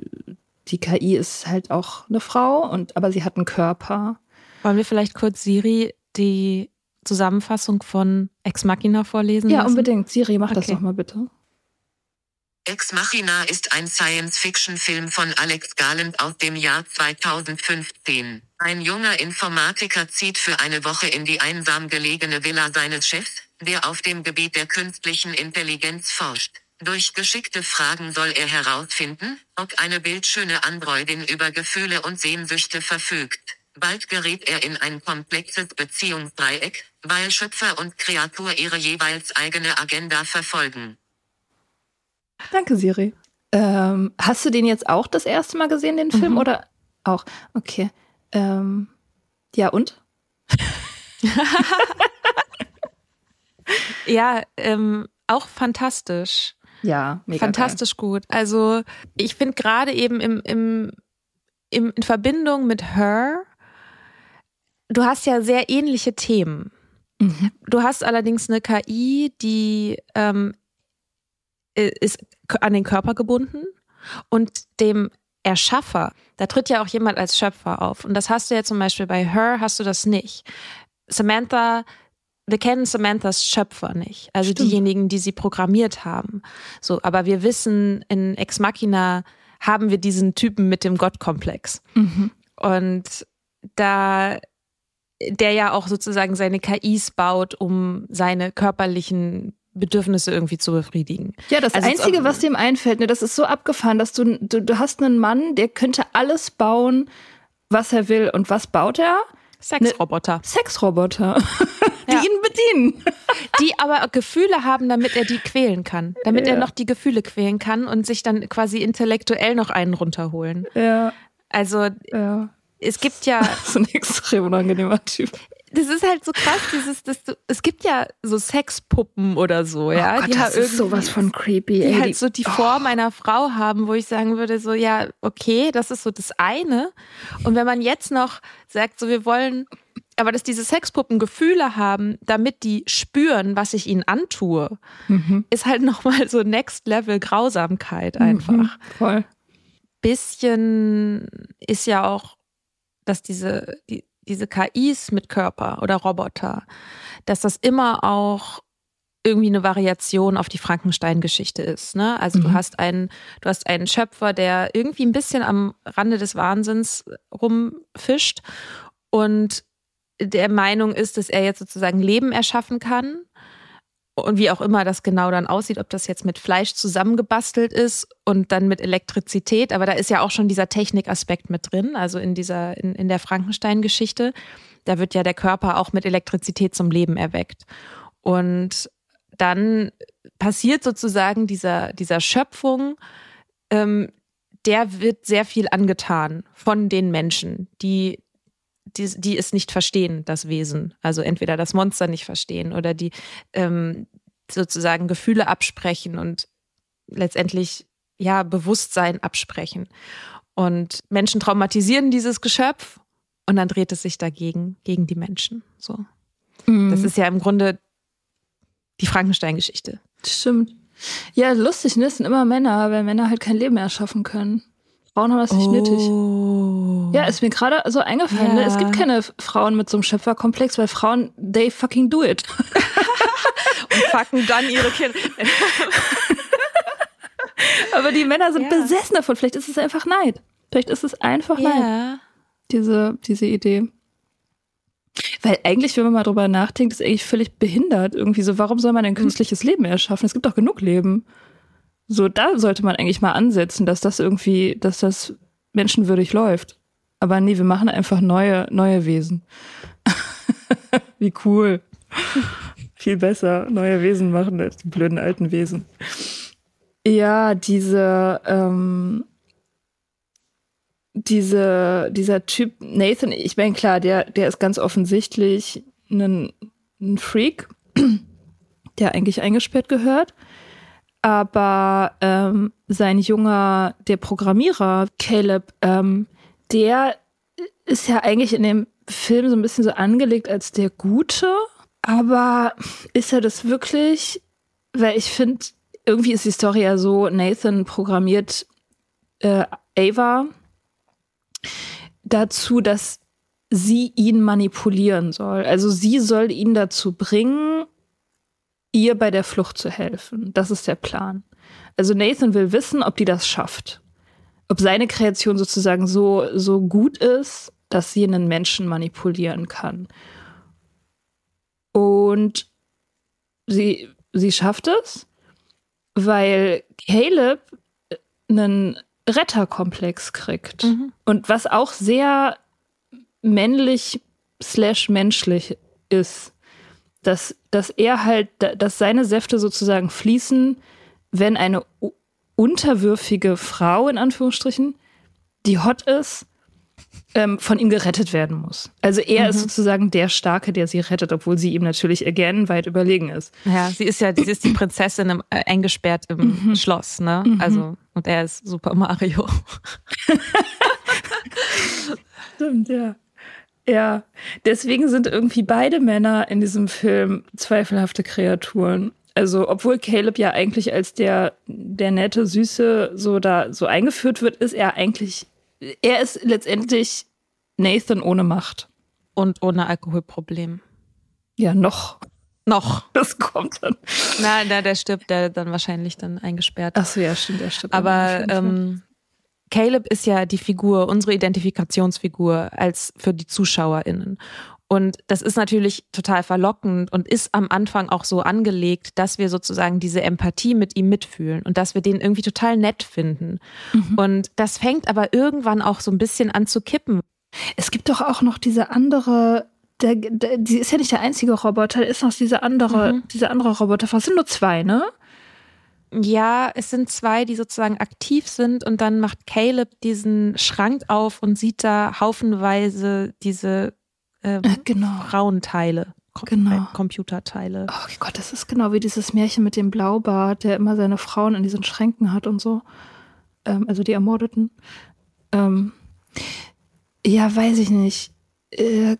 die KI ist halt auch eine Frau und, aber sie hat einen Körper. Wollen wir vielleicht kurz Siri die Zusammenfassung von Ex Machina vorlesen? Ja, lassen? unbedingt. Siri, mach okay. das doch mal bitte. Ex Machina ist ein Science-Fiction-Film von Alex Garland aus dem Jahr 2015. Ein junger Informatiker zieht für eine Woche in die einsam gelegene Villa seines Chefs, der auf dem Gebiet der künstlichen Intelligenz forscht. Durch geschickte Fragen soll er herausfinden, ob eine bildschöne Androidin über Gefühle und Sehnsüchte verfügt. Bald gerät er in ein komplexes Beziehungsdreieck, weil Schöpfer und Kreatur ihre jeweils eigene Agenda verfolgen. Danke, Siri. Ähm, hast du den jetzt auch das erste Mal gesehen, den Film, mhm. oder auch? Okay. Ähm, ja, und? ja, ähm, auch fantastisch. Ja, mega Fantastisch geil. gut. Also ich finde gerade eben im, im, im, in Verbindung mit Her du hast ja sehr ähnliche Themen. Mhm. Du hast allerdings eine KI, die ähm, ist an den Körper gebunden und dem Erschaffer, da tritt ja auch jemand als Schöpfer auf. Und das hast du ja zum Beispiel bei Her, hast du das nicht. Samantha, wir kennen Samanthas Schöpfer nicht, also Stimmt. diejenigen, die sie programmiert haben. So, aber wir wissen, in Ex Machina haben wir diesen Typen mit dem Gottkomplex. Und da der ja auch sozusagen seine KIs baut, um seine körperlichen Bedürfnisse irgendwie zu befriedigen. Ja, das Also Einzige, was dem einfällt, ne, das ist so abgefahren, dass du, du, du hast einen Mann, der könnte alles bauen, was er will. Und was baut er? Sexroboter. Sexroboter, die Ja. ihn bedienen. die aber Gefühle haben, damit er die quälen kann. Damit er Ja. noch die Gefühle quälen kann und sich dann quasi intellektuell noch einen runterholen. Ja, Also ja. Es gibt ja, So ein extrem unangenehmer Typ. das ist halt so krass, dieses, das, du- es gibt ja so Sexpuppen oder so, ja, oh Gott, die das halt ist sowas von creepy. die ey, halt so die Form einer Frau haben, wo ich sagen würde, so, ja, okay, das ist so das eine. Und wenn man jetzt noch sagt, so, wir wollen, aber dass diese Sexpuppen Gefühle haben, damit die spüren, was ich ihnen antue, Mhm. ist halt nochmal so Next Level Grausamkeit einfach. Mhm, voll. Bisschen ist ja auch, dass diese, die, diese KIs mit Körper oder Roboter, dass das immer auch irgendwie eine Variation auf die Frankenstein-Geschichte ist. Ne? Also du Mhm. hast einen, du hast einen Schöpfer, der irgendwie ein bisschen am Rande des Wahnsinns rumfischt und der Meinung ist, dass er jetzt sozusagen Leben erschaffen kann. Und wie auch immer das genau dann aussieht, ob das jetzt mit Fleisch zusammengebastelt ist und dann mit Elektrizität, aber da ist ja auch schon dieser Technikaspekt mit drin, also in dieser, in, in der Frankenstein-Geschichte. Da wird ja der Körper auch mit Elektrizität zum Leben erweckt. Und dann passiert sozusagen dieser, dieser Schöpfung, ähm, der wird sehr viel angetan von den Menschen, die, die, die es nicht verstehen, das Wesen. Also entweder das Monster nicht verstehen oder die ähm, sozusagen Gefühle absprechen und letztendlich ja Bewusstsein absprechen. Und Menschen traumatisieren dieses Geschöpf und dann dreht es sich dagegen, gegen die Menschen. So. Mhm. Das ist ja im Grunde die Frankenstein-Geschichte. Stimmt. Ja, lustig, ne? Es sind immer Männer, weil Männer halt kein Leben erschaffen können. Frauen haben das nicht nötig. Oh. Ja, ist mir gerade so eingefallen. Ne? Ja. Es gibt keine Frauen mit so einem Schöpferkomplex, weil Frauen, they fucking do it. und fucken dann ihre Kinder. Aber die Männer sind Ja. besessen davon. Vielleicht ist es einfach Neid. Vielleicht ist es einfach Neid, ja. diese, diese Idee. Weil eigentlich, wenn man mal drüber nachdenkt, ist eigentlich völlig behindert. Irgendwie so, warum soll man ein künstliches Leben erschaffen? Es gibt doch genug Leben. So, da sollte man eigentlich mal ansetzen, dass das irgendwie, dass das menschenwürdig läuft. Aber nee, wir machen einfach neue, neue Wesen. Wie cool. Viel besser neue Wesen machen als die blöden alten Wesen. Ja, diese, ähm, diese, dieser Typ Nathan, ich meine, klar, der, der ist ganz offensichtlich ein, ein Freak, der eigentlich eingesperrt gehört. Aber ähm, sein junger, der Programmierer, Caleb, ähm, der ist ja eigentlich in dem Film so ein bisschen so angelegt als der Gute. Aber ist er das wirklich? Weil ich finde, irgendwie ist die Story ja so, Nathan programmiert äh, Ava dazu, dass sie ihn manipulieren soll. Also sie soll ihn dazu bringen, ihr bei der Flucht zu helfen. Das ist der Plan. Also Nathan will wissen, ob die das schafft. Ob seine Kreation sozusagen so, so gut ist, dass sie einen Menschen manipulieren kann. Und sie, sie schafft es, weil Caleb einen Retterkomplex kriegt. Mhm. Und was auch sehr männlich slash menschlich ist, dass, dass er halt, dass seine Säfte sozusagen fließen, wenn eine unterwürfige Frau, in Anführungsstrichen, die hot ist, ähm, von ihm gerettet werden muss. Also er ist sozusagen der Starke, der sie rettet, obwohl sie ihm natürlich again weit überlegen ist. Ja, sie ist ja, sie ist die Prinzessin im, äh, eingesperrt im Schloss, ne? Also, und er ist Super Mario. Stimmt, ja. Ja, deswegen sind irgendwie beide Männer in diesem Film zweifelhafte Kreaturen. Also, obwohl Caleb ja eigentlich als der, der nette, süße so da so eingeführt wird, ist er eigentlich, er ist letztendlich Nathan ohne Macht. Und ohne Alkoholproblem. Ja, noch. Noch. Das kommt dann. Na, na, der stirbt, der dann wahrscheinlich dann eingesperrt. Ach so, ja, stimmt, der stirbt. Aber ähm, Caleb ist ja die Figur, unsere Identifikationsfigur als für die ZuschauerInnen. Und das ist natürlich total verlockend und ist am Anfang auch so angelegt, dass wir sozusagen diese Empathie mit ihm mitfühlen und dass wir den irgendwie total nett finden. Mhm. Und das fängt aber irgendwann auch so ein bisschen an zu kippen. Es gibt doch auch noch diese andere der, der, die ist ja nicht der einzige Roboter, ist noch diese andere, mhm. diese andere Roboter. Es sind nur zwei, ne? Ja, es sind zwei, die sozusagen aktiv sind und dann macht Caleb diesen Schrank auf und sieht da haufenweise diese äh, genau. Frauenteile. Genau. Computerteile. Oh Gott, das ist genau wie dieses Märchen mit dem Blaubart, der immer seine Frauen in diesen Schränken hat und so. Ähm, also die Ermordeten. Ähm, ja, weiß ich nicht. Äh,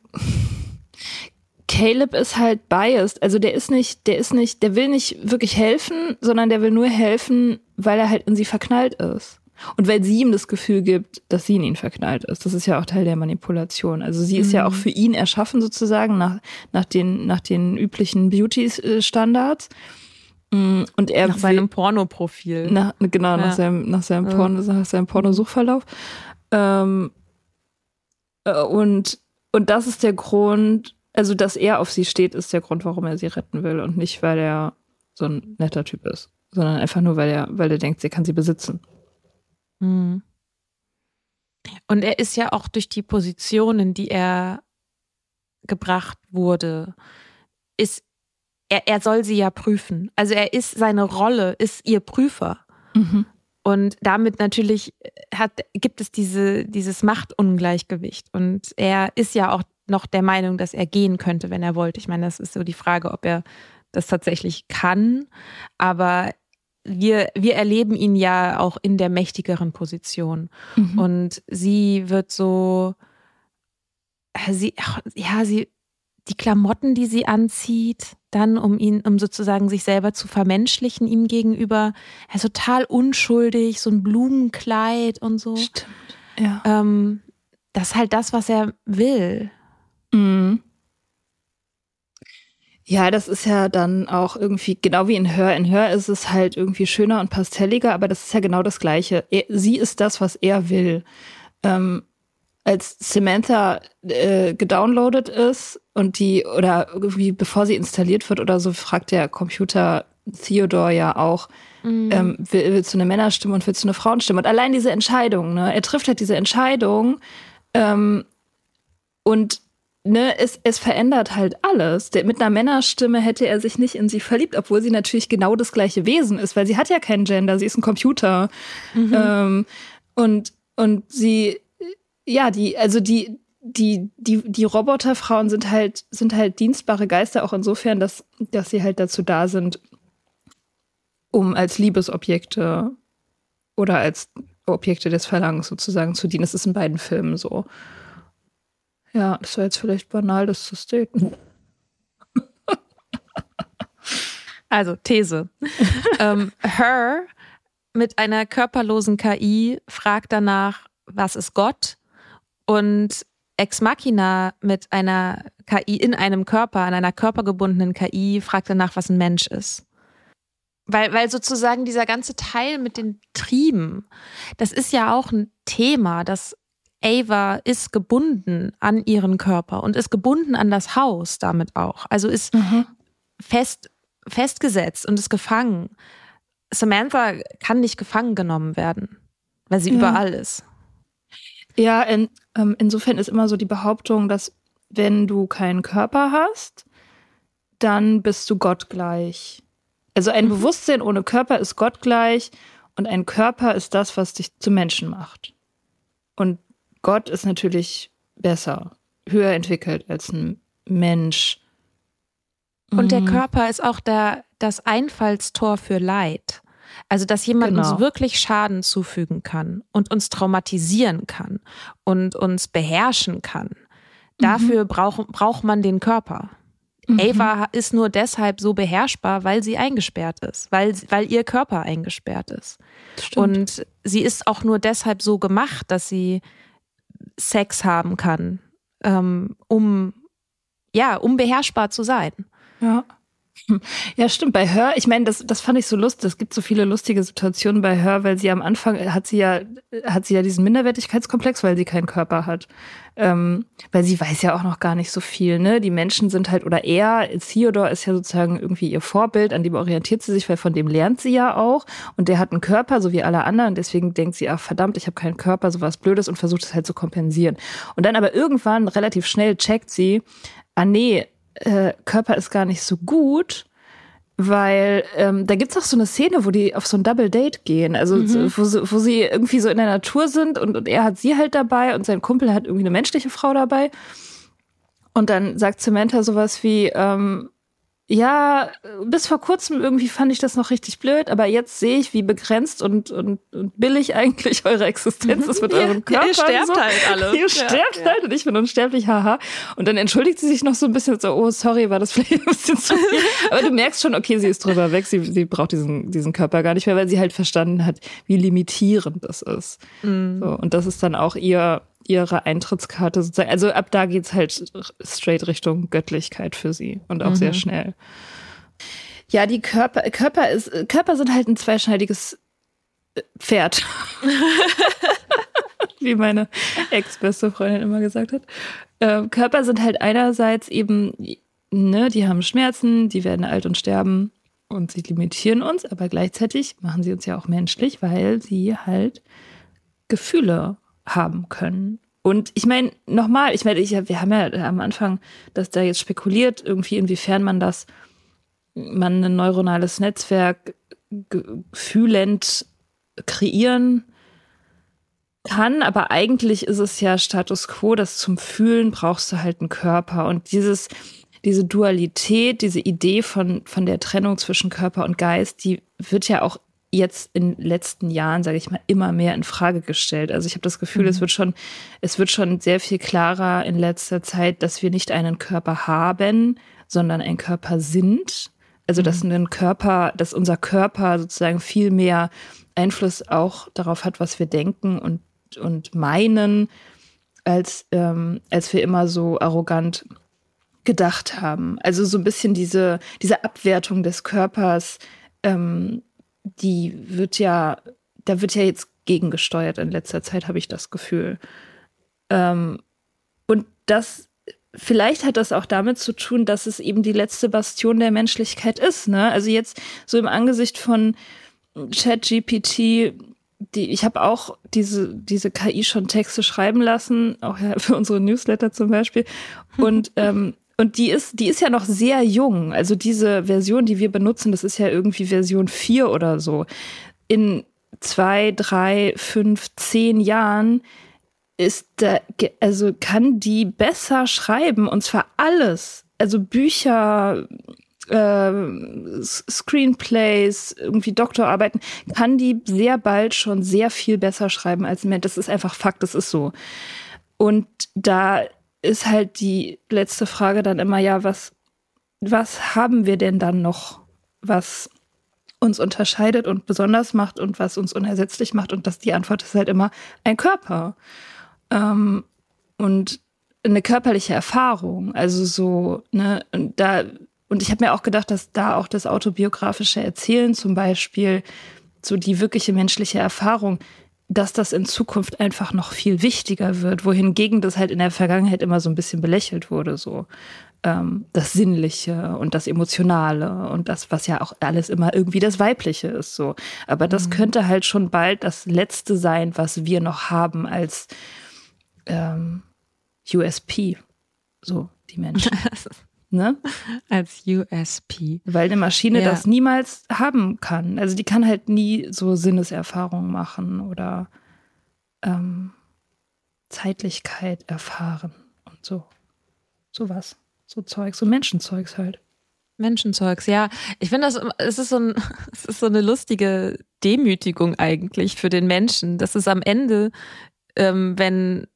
Caleb ist halt biased. Also der ist nicht, der ist nicht, der will nicht wirklich helfen, sondern der will nur helfen, weil er halt in sie verknallt ist. Und weil sie ihm das Gefühl gibt, dass sie in ihn verknallt ist. Das ist ja auch Teil der Manipulation. Also sie ist mhm. ja auch für ihn erschaffen sozusagen nach, nach, den, nach den üblichen Beauty-Standards. Mm, und er nach seinem Pornoprofil. Nach, genau, ja. nach seinem, nach seinem Porno, nach seinem Pornosuchverlauf. Ähm, äh, und, und das ist der Grund, also dass er auf sie steht, ist der Grund, warum er sie retten will und nicht, weil er so ein netter Typ ist, sondern einfach nur, weil er, weil er denkt, sie kann sie besitzen. Mhm. Und er ist ja auch durch die Positionen, die er gebracht wurde, ist er, er soll sie ja prüfen. Also er ist seine Rolle, ist ihr Prüfer. Mhm. Und damit natürlich hat, gibt es diese, dieses Machtungleichgewicht. Und er ist ja auch noch der Meinung, dass er gehen könnte, wenn er wollte. Ich meine, das ist so die Frage, ob er das tatsächlich kann. Aber wir, wir erleben ihn ja auch in der mächtigeren Position. Mhm. Und sie wird so, sie, ja, sie, die Klamotten, die sie anzieht, dann um ihn, um sozusagen sich selber zu vermenschlichen ihm gegenüber, er ist total unschuldig, so ein Blumenkleid und so. Stimmt. Ja. Ähm, das ist halt das, was er will. Mhm. Ja, das ist ja dann auch irgendwie, genau wie in Hör. In Hör ist es halt irgendwie schöner und pastelliger, aber das ist ja genau das Gleiche. Er, sie ist das, was er will. Ähm, als Samantha äh, gedownloadet ist und die, oder irgendwie bevor sie installiert wird oder so, fragt der Computer Theodore ja auch, mhm. ähm, will, willst du eine Männerstimme und willst du eine Frauenstimme? Und allein diese Entscheidung, ne, er trifft halt diese Entscheidung ähm, und ne, es, es verändert halt alles. Der, mit einer Männerstimme hätte er sich nicht in sie verliebt, obwohl sie natürlich genau das gleiche Wesen ist, weil sie hat ja keinen Gender, sie ist ein Computer. Mhm. Ähm, und, und sie, ja, die, also die, die, die, die Roboterfrauen sind halt, sind halt dienstbare Geister auch insofern, dass, dass sie halt dazu da sind, um als Liebesobjekte oder als Objekte des Verlangens sozusagen zu dienen. Das ist in beiden Filmen so. Ja, das war jetzt vielleicht banal, das zu staten. Also, These. ähm, Her mit einer körperlosen KI fragt danach, was ist Gott? Und Ex Machina mit einer KI in einem Körper, an einer körpergebundenen KI, fragt danach, was ein Mensch ist. Weil, weil sozusagen dieser ganze Teil mit den Trieben, das ist ja auch ein Thema, das Ava ist gebunden an ihren Körper und ist gebunden an das Haus damit auch. Also ist mhm. fest, festgesetzt und ist gefangen. Samantha kann nicht gefangen genommen werden, weil sie ja. überall ist. Ja, in, ähm, insofern ist immer so die Behauptung, dass wenn du keinen Körper hast, dann bist du gottgleich. Also ein mhm. Bewusstsein ohne Körper ist gottgleich und ein Körper ist das, was dich zu Menschen macht. Und Gott ist natürlich besser, höher entwickelt als ein Mensch. Und der mhm. Körper ist auch der, das Einfallstor für Leid. Also, dass jemand genau. uns wirklich Schaden zufügen kann und uns traumatisieren kann und uns beherrschen kann. Dafür mhm. braucht, braucht man den Körper. Mhm. Ava ist nur deshalb so beherrschbar, weil sie eingesperrt ist, weil, weil ihr Körper eingesperrt ist. Stimmt. Und sie ist auch nur deshalb so gemacht, dass sie Sex haben kann, ähm, um ja, um beherrschbar zu sein. Ja. Ja, stimmt. Bei Hör, ich meine, das, das fand ich so lustig. Es gibt so viele lustige Situationen bei Hör, weil sie am Anfang hat sie ja, hat sie ja diesen Minderwertigkeitskomplex, weil sie keinen Körper hat. Ähm, weil sie weiß ja auch noch gar nicht so viel, ne? Die Menschen sind halt, oder er, Theodor ist ja sozusagen irgendwie ihr Vorbild, an dem orientiert sie sich, weil von dem lernt sie ja auch. Und der hat einen Körper, so wie alle anderen. Deswegen denkt sie, ach verdammt, ich habe keinen Körper, so was Blödes und versucht es halt zu kompensieren. Und dann aber irgendwann relativ schnell checkt sie, ah nee, äh, Körper ist gar nicht so gut, weil ähm, da gibt's auch so eine Szene, wo die auf so ein Double Date gehen, also mhm. wo, sie, wo sie irgendwie so in der Natur sind und, und er hat sie halt dabei und sein Kumpel hat irgendwie eine menschliche Frau dabei. Und dann sagt Samantha sowas wie, ähm, ja, bis vor kurzem irgendwie fand ich das noch richtig blöd, aber jetzt sehe ich, wie begrenzt und, und, und billig eigentlich eure Existenz ist mit ja, eurem Körper. Ihr sterbt so. halt alle. Ihr sterbt ja. halt und ich bin unsterblich, haha. Und dann entschuldigt sie sich noch so ein bisschen so, oh, sorry, war das vielleicht ein bisschen zu viel. aber du merkst schon, okay, sie ist drüber weg, sie, sie braucht diesen, diesen Körper gar nicht mehr, weil sie halt verstanden hat, wie limitierend das ist. Mhm. So, und das ist dann auch ihr, ihre Eintrittskarte sozusagen. Also ab da geht's halt straight Richtung Göttlichkeit für sie und auch mhm. sehr schnell. Ja, die Körper, Körper ist, Körper sind halt ein zweischneidiges äh, Pferd. Wie meine ex-beste Freundin immer gesagt hat. Äh, Körper sind halt einerseits eben, ne, die haben Schmerzen, die werden alt und sterben und sie limitieren uns, aber gleichzeitig machen sie uns ja auch menschlich, weil sie halt Gefühle haben können. Und ich meine, nochmal, ich meine, ich, wir haben ja am Anfang dass da jetzt spekuliert, irgendwie, inwiefern man das, man ein neuronales Netzwerk fühlend kreieren kann, aber eigentlich ist es ja Status quo, dass zum Fühlen brauchst du halt einen Körper und dieses, diese Dualität, diese Idee von, von der Trennung zwischen Körper und Geist, die wird ja auch jetzt in den letzten Jahren, sage ich mal, immer mehr in Frage gestellt. Also ich habe das Gefühl, mhm. es wird schon, es wird schon sehr viel klarer in letzter Zeit, dass wir nicht einen Körper haben, sondern ein Körper sind. Also dass mhm. ein Körper, dass unser Körper sozusagen viel mehr Einfluss auch darauf hat, was wir denken und und meinen, als ähm, als wir immer so arrogant gedacht haben. Also so ein bisschen diese diese Abwertung des Körpers ähm, die wird ja, da wird ja jetzt gegengesteuert in letzter Zeit, habe ich das Gefühl. Ähm, und das, vielleicht hat das auch damit zu tun, dass es eben die letzte Bastion der Menschlichkeit ist. Ne? Also jetzt so im Angesicht von ChatGPT, die, ich habe auch diese, diese KI schon Texte schreiben lassen, auch ja für unsere Newsletter zum Beispiel. Und ähm, und die ist, die ist ja noch sehr jung. Also diese Version, die wir benutzen, das ist ja irgendwie Version 4 oder so. In zwei, drei, fünf, zehn Jahren ist da, also kann die besser schreiben und zwar alles. Also Bücher, äh, Screenplays, irgendwie Doktorarbeiten, kann die sehr bald schon sehr viel besser schreiben als Mensch. Das ist einfach Fakt, das ist so. Und da ist halt die letzte Frage dann immer, ja, was, was haben wir denn dann noch, was uns unterscheidet und besonders macht und was uns unersetzlich macht? Und das, die Antwort ist halt immer ein Körper. Ähm, und eine körperliche Erfahrung. Also so, ne, und da, und ich habe mir auch gedacht, dass da auch das autobiografische Erzählen zum Beispiel, so die wirkliche menschliche Erfahrung, dass das in Zukunft einfach noch viel wichtiger wird, wohingegen das halt in der Vergangenheit immer so ein bisschen belächelt wurde, so ähm, das Sinnliche und das Emotionale und das, was ja auch alles immer irgendwie das Weibliche ist, so. Aber das mhm. könnte halt schon bald das Letzte sein, was wir noch haben als ähm, USP, so die Menschen. ne? Als USP. Weil eine Maschine ja. das niemals haben kann. Also die kann halt nie so Sinneserfahrungen machen oder ähm, Zeitlichkeit erfahren und so. So was. So Zeug, so Menschenzeugs halt. Menschenzeugs, ja. Ich finde das, es ist so ein, es ist so eine lustige Demütigung eigentlich für den Menschen. Das ist am Ende, ähm, wenn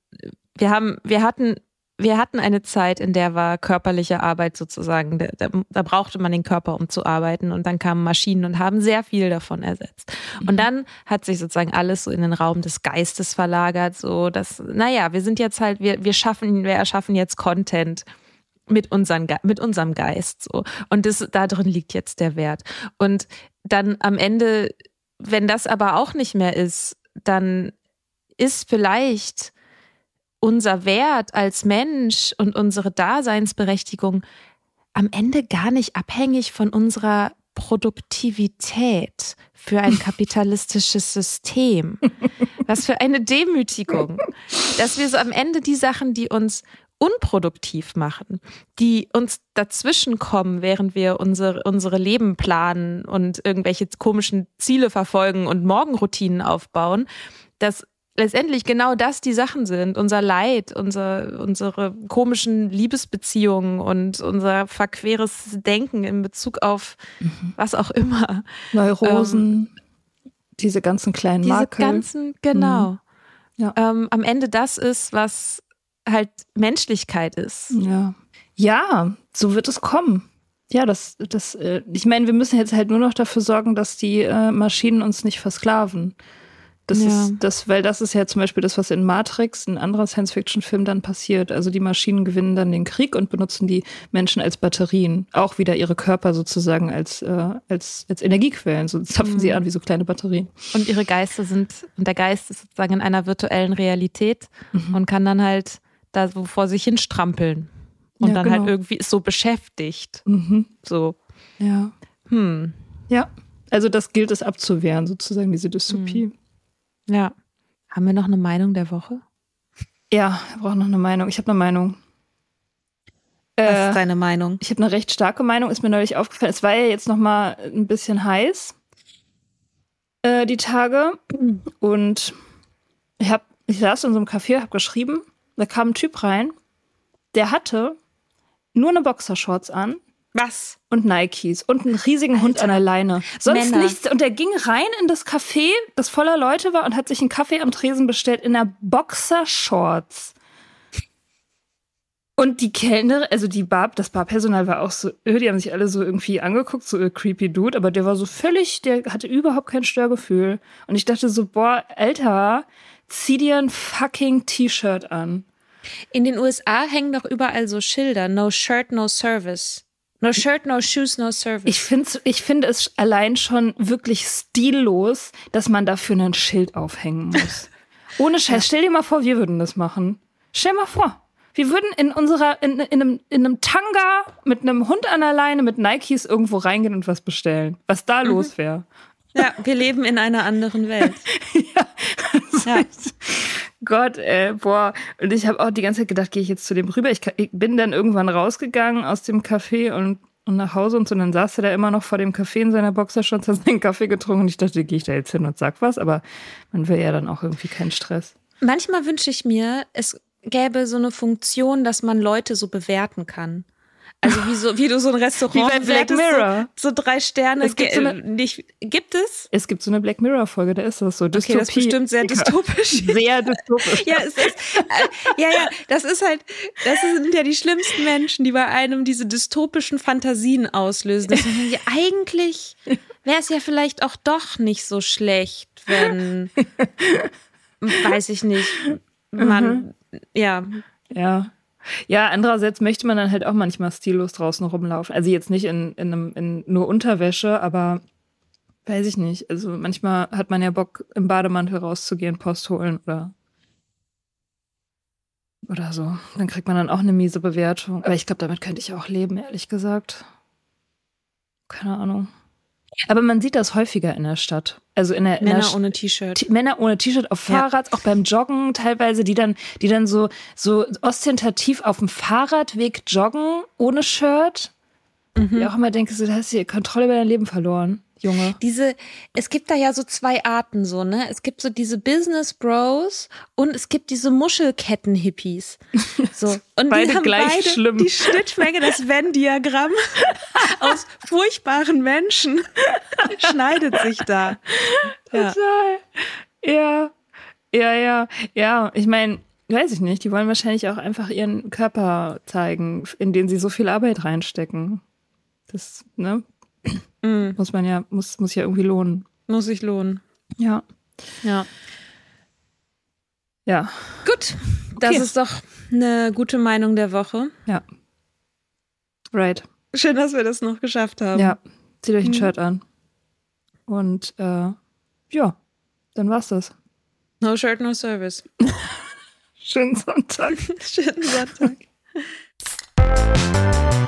wir haben, wir hatten wir hatten eine Zeit, in der war körperliche Arbeit sozusagen, da, da, brauchte man den Körper, um zu arbeiten. Und dann kamen Maschinen und haben sehr viel davon ersetzt. Und mhm. dann hat sich sozusagen alles so in den Raum des Geistes verlagert, so dass, naja, wir sind jetzt halt, wir, wir schaffen, wir erschaffen jetzt Content mit, unseren, mit unserem Geist, so. Und das, da drin liegt jetzt der Wert. Und dann am Ende, wenn das aber auch nicht mehr ist, dann ist vielleicht unser Wert als Mensch und unsere Daseinsberechtigung am Ende gar nicht abhängig von unserer Produktivität für ein kapitalistisches System. Was für eine Demütigung, dass wir so am Ende die Sachen, die uns unproduktiv machen, die uns dazwischenkommen, während wir unsere, unsere Leben planen und irgendwelche komischen Ziele verfolgen und Morgenroutinen aufbauen, dass letztendlich genau das die Sachen sind. Unser Leid, unser, unsere komischen Liebesbeziehungen und unser verqueres Denken in Bezug auf mhm. was auch immer. Neurosen, ähm, diese ganzen kleinen diese Makel. Diese ganzen, genau. Mhm. Ja. Ähm, am Ende das ist, was halt Menschlichkeit ist. Ja. Ja, so wird es kommen. Ja, das, das, äh, ich meine, wir müssen jetzt halt nur noch dafür sorgen, dass die äh, Maschinen uns nicht versklaven. Das ja. ist das, weil das ist ja zum Beispiel das, was in Matrix, ein anderer Science-Fiction-Film, dann passiert. Also die Maschinen gewinnen dann den Krieg und benutzen die Menschen als Batterien, auch wieder ihre Körper sozusagen als äh, als als Energiequellen. So zapfen mhm. sie an wie so kleine Batterien. Und ihre Geister sind und der Geist ist sozusagen in einer virtuellen Realität mhm. und kann dann halt da so vor sich hin strampeln und ja, dann halt genau. halt irgendwie ist so beschäftigt. Mhm. So. Ja. Hm. Ja. Also das gilt es abzuwehren, sozusagen, diese Dystopie. Ja. Haben wir noch eine Meinung der Woche? Ja, wir brauchen noch eine Meinung. Ich habe eine Meinung. Was äh, ist deine Meinung? Ich habe eine recht starke Meinung, ist mir neulich aufgefallen. Es war ja jetzt noch mal ein bisschen heiß äh, die Tage und ich habe ich saß in so einem Café, habe geschrieben, da kam ein Typ rein, der hatte nur eine Boxershorts an was? Und Nikes und einen riesigen Alter. Hund an der Leine. Sonst Männer. nichts. Und er ging rein in das Café, das voller Leute war, und hat sich einen Kaffee am Tresen bestellt in einer Boxershorts. Und die Kellner, also die Bar, das Barpersonal war auch so, die haben sich alle so irgendwie angeguckt, so creepy Dude, aber der war so völlig, der hatte überhaupt kein Störgefühl. Und ich dachte so, boah, Alter, zieh dir ein fucking T-Shirt an. In den USA hängen doch überall so Schilder, no shirt, no service. No shirt, no shoes, no service. Ich finde ich finde es allein schon wirklich stillos, dass man dafür ein Schild aufhängen muss. Ohne Scheiß. Ja. Stell dir mal vor, wir würden das machen. Stell dir mal vor. Wir würden in unserer, in, in, einem, in einem Tanga mit einem Hund an der Leine mit Nikes irgendwo reingehen und was bestellen. Was da mhm. los wäre. Ja, wir leben in einer anderen Welt. ja. ja. Gott, ey, boah. Und ich habe auch die ganze Zeit gedacht, gehe ich jetzt zu dem rüber. Ich, ich, bin dann irgendwann rausgegangen aus dem Café und, und nach Hause und so. Und dann saß er da immer noch vor dem Café in seiner Boxershorts, hat seinen Kaffee getrunken. Und ich dachte, gehe ich da jetzt hin und sag was. Aber man will ja dann auch irgendwie keinen Stress. Manchmal wünsche ich mir, es gäbe so eine Funktion, dass man Leute so bewerten kann. Also wie, so, wie du so ein Restaurant wie bei Black Mirror. So, so, drei Sterne. Es gibt, so eine, nicht, gibt es? Es gibt so eine Black Mirror Folge, da ist das so. Dystopie. Okay, das ist bestimmt sehr dystopisch. Sehr dystopisch. ja, es ist, äh, ja, ja, das ist halt, das sind ja die schlimmsten Menschen, die bei einem diese dystopischen Fantasien auslösen. Das ja, eigentlich wäre es ja vielleicht auch doch nicht so schlecht, wenn, weiß ich nicht, man, mhm. ja. Ja. Ja, andererseits möchte man dann halt auch manchmal stillos draußen rumlaufen. Also jetzt nicht in, in, einem, in nur Unterwäsche, aber weiß ich nicht. Also manchmal hat man ja Bock, im Bademantel rauszugehen, Post holen oder oder so. Dann kriegt man dann auch eine miese Bewertung. Aber ich glaube, damit könnte ich auch leben, ehrlich gesagt. Keine Ahnung. Aber man sieht das häufiger in der Stadt. Also in der Männer in der ohne T-Shirt. Männer ohne T-Shirt auf Fahrrad, ja. auch beim Joggen teilweise, die dann, die dann so so ostentativ auf dem Fahrradweg joggen ohne Shirt. Mhm. Ich auch immer denke, so, da hast du die Kontrolle über dein Leben verloren. Junge. Diese, es gibt da ja so zwei Arten so, ne? Es gibt so diese Business Bros und es gibt diese Muschelketten-Hippies. So. Und beide die haben gleich beide schlimm. die Schnittmenge, das Venn-Diagramm aus furchtbaren Menschen schneidet sich da. Ja. Total. Ja. Ja, ja. Ja, ich meine, weiß ich nicht, die wollen wahrscheinlich auch einfach ihren Körper zeigen, in den sie so viel Arbeit reinstecken. Das, ne? Mm, Muss man ja, muss, muss ja irgendwie lohnen. muss sich lohnen. Ja. Ja. Ja. Gut, das Okay. ist doch eine gute Meinung der Woche. Ja. Right. Schön, dass wir das noch geschafft haben. Ja. Zieht euch ein Mhm. Shirt an. Und äh, ja, dann war's das. No shirt, no service. Schönen Sonntag. Schönen Sonntag.